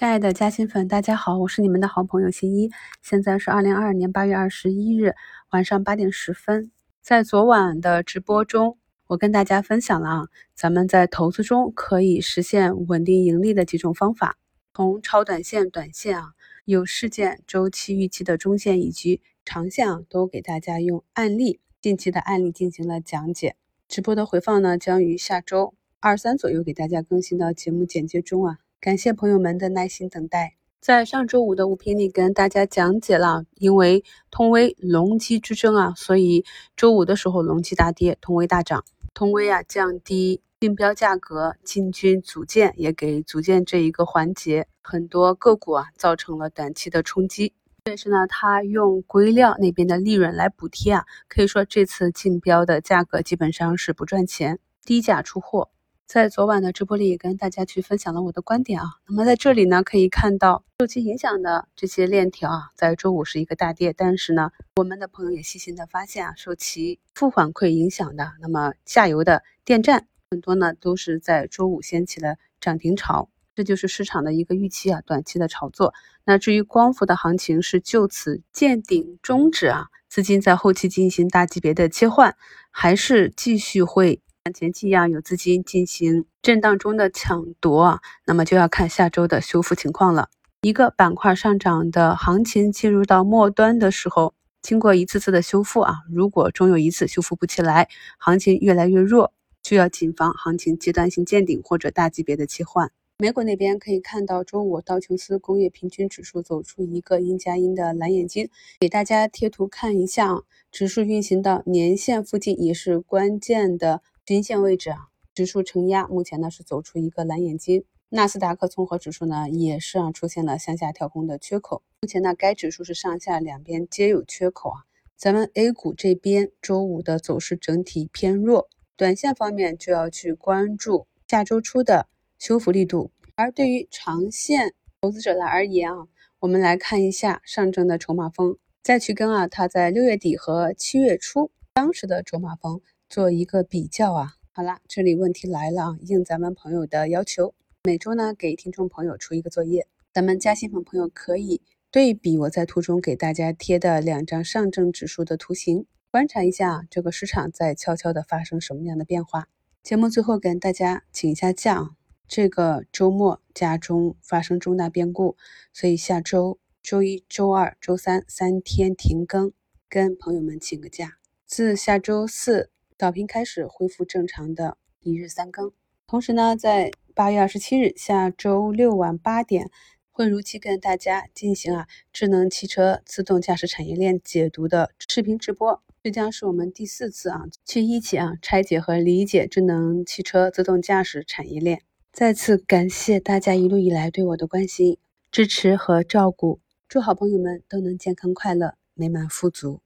亲爱的嘉兴粉，大家好，我是你们的好朋友新一。现在是二零二二年八月二十一日晚上八点十分。在昨晚的直播中，我跟大家分享了啊，咱们在投资中可以实现稳定盈利的几种方法。从超短线、短线啊，有事件周期预期的中线以及长线啊，都给大家用案例、近期的案例进行了讲解。直播的回放呢，将于下周二三左右给大家更新到节目简介中啊。感谢朋友们的耐心等待。在上周五的五评里跟大家讲解了，因为通威隆基之争啊，所以周五的时候隆基大跌，通威大涨。通威啊降低竞标价格，进军组件，也给组件这一个环节很多个股啊造成了短期的冲击。但是呢，它用硅料那边的利润来补贴啊，可以说这次竞标的价格基本上是不赚钱，低价出货。在昨晚的直播里也跟大家去分享了我的观点啊。那么在这里呢，可以看到受其影响的这些链条啊，在周五是一个大跌，但是呢，我们的朋友也细心的发现啊，受其负反馈影响的，那么下游的电站很多呢都是在周五掀起了涨停潮，这就是市场的一个预期啊，短期的炒作。那至于光伏的行情是就此见顶终止啊，资金在后期进行大级别的切换，还是继续会？前期一样有资金进行震荡中的抢夺啊，那么就要看下周的修复情况了。一个板块上涨的行情进入到末端的时候，经过一次次的修复啊，如果终有一次修复不起来，行情越来越弱，就要谨防行情阶段性见顶或者大级别的切换。美股那边可以看到，周五道琼斯工业平均指数走出一个阴加阴的蓝眼睛，给大家贴图看一下，指数运行到年线附近也是关键的。均线位置啊，指数承压，目前呢是走出一个蓝眼睛。纳斯达克综合指数呢也是啊出现了向下跳空的缺口，目前呢该指数是上下两边皆有缺口啊。咱们 A 股这边周五的走势整体偏弱，短线方面就要去关注下周初的修复力度。而对于长线投资者来而言啊，我们来看一下上证的筹码峰，再去跟啊它在六月底和七月初当时的筹码峰。做一个比较啊，好啦，这里问题来了啊，应咱们朋友的要求，每周呢给听众朋友出一个作业，咱们加新粉朋友可以对比我在图中给大家贴的两张上证指数的图形，观察一下这个市场在悄悄的发生什么样的变化。节目最后跟大家请一下假，这个周末家中发生重大变故，所以下周周一周二周三三天停更，跟朋友们请个假，自下周四。早评开始恢复正常的一日三更，同时呢，在八月二十七日下周六晚八点，会如期跟大家进行啊智能汽车自动驾驶产业链解读的视频直播。这将是我们第四次啊去一起啊拆解和理解智能汽车自动驾驶产业链。再次感谢大家一路以来对我的关心、支持和照顾，祝好朋友们都能健康快乐、美满富足。